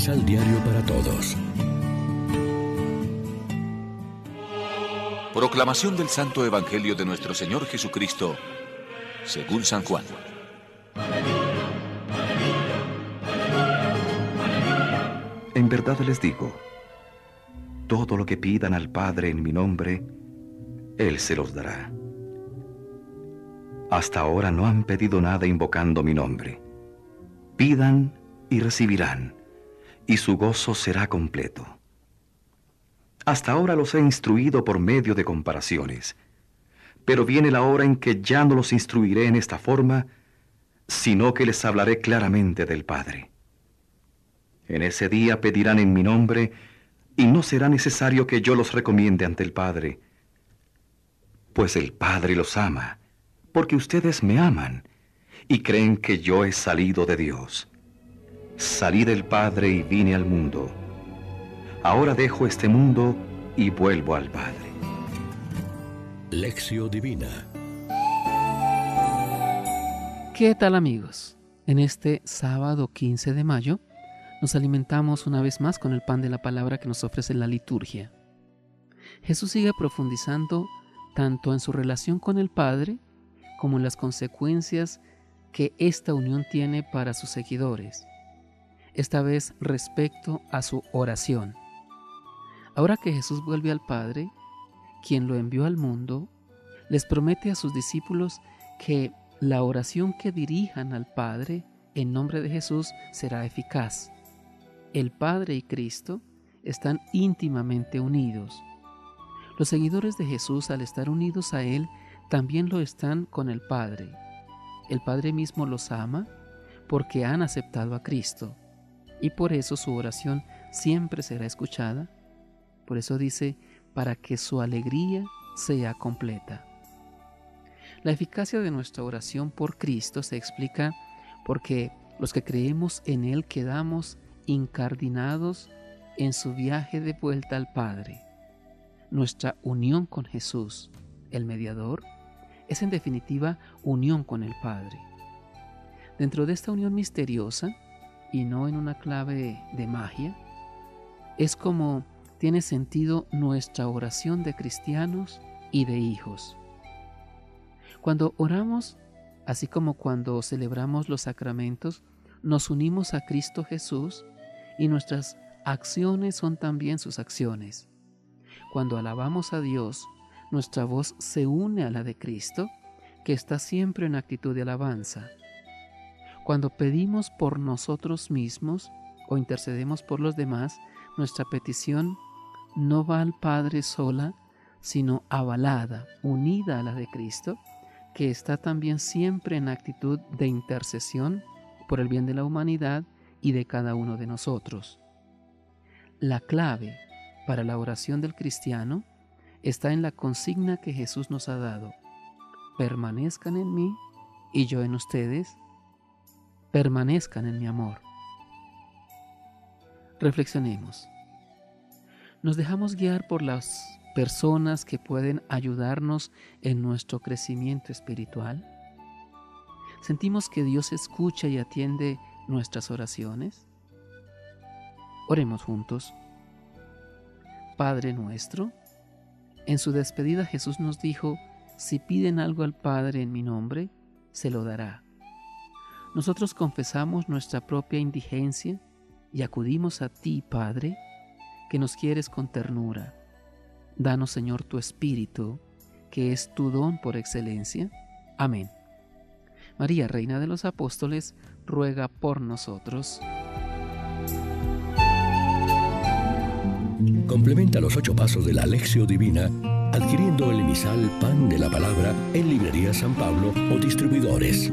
Misal Diario para Todos. Proclamación del Santo Evangelio de nuestro Señor Jesucristo, según San Juan. En verdad les digo, todo lo que pidan al Padre en mi nombre, Él se los dará. Hasta ahora no han pedido nada invocando mi nombre. Pidan y recibirán, y su gozo será completo. Hasta ahora los he instruido por medio de comparaciones, pero viene la hora en que ya no los instruiré en esta forma, sino que les hablaré claramente del Padre. En ese día pedirán en mi nombre, y no será necesario que yo los recomiende ante el Padre, pues el Padre los ama porque ustedes me aman y creen que yo he salido de Dios. Salí del Padre y vine al mundo. Ahora dejo este mundo y vuelvo al Padre. Lección Divina ¿Qué tal amigos? En este sábado 15 de mayo nos alimentamos una vez más con el pan de la palabra que nos ofrece la liturgia. Jesús sigue profundizando tanto en su relación con el Padre como en las consecuencias que esta unión tiene para sus seguidores, esta vez respecto a su oración. Ahora que Jesús vuelve al Padre, quien lo envió al mundo, les promete a sus discípulos que la oración que dirijan al Padre en nombre de Jesús será eficaz. El Padre y Cristo están íntimamente unidos. Los seguidores de Jesús, al estar unidos a Él, también lo están con el Padre. El Padre mismo los ama porque han aceptado a Cristo y por eso su oración siempre será escuchada. Por eso dice, para que su alegría sea completa. La eficacia de nuestra oración por Cristo se explica porque los que creemos en Él quedamos incardinados en su viaje de vuelta al Padre. Nuestra unión con Jesús, el mediador, es en definitiva unión con el Padre. Dentro de esta unión misteriosa, y no en una clave de magia, es como tiene sentido nuestra oración de cristianos y de hijos. Cuando oramos, así como cuando celebramos los sacramentos, nos unimos a Cristo Jesús y nuestras acciones son también sus acciones. Cuando alabamos a Dios, nuestra voz se une a la de Cristo, que está siempre en actitud de alabanza. Cuando pedimos por nosotros mismos o intercedemos por los demás, nuestra petición no va al Padre sola, sino avalada, unida a la de Cristo, que está también siempre en actitud de intercesión por el bien de la humanidad y de cada uno de nosotros. La clave para la oración del cristiano está en la consigna que Jesús nos ha dado. Permanezcan en mí y yo en ustedes. Permanezcan en mi amor. Reflexionemos. ¿Nos dejamos guiar por las personas que pueden ayudarnos en nuestro crecimiento espiritual? ¿Sentimos que Dios escucha y atiende nuestras oraciones? Oremos juntos. Padre nuestro, en su despedida Jesús nos dijo, si piden algo al Padre en mi nombre, se lo dará. Nosotros confesamos nuestra propia indigencia y acudimos a ti, Padre, que nos quieres con ternura. Danos, Señor, tu Espíritu, que es tu don por excelencia. Amén. María, Reina de los Apóstoles, ruega por nosotros. Complementa los ocho pasos de la Alexio Divina adquiriendo el emisal Pan de la Palabra en Librería San Pablo o distribuidores.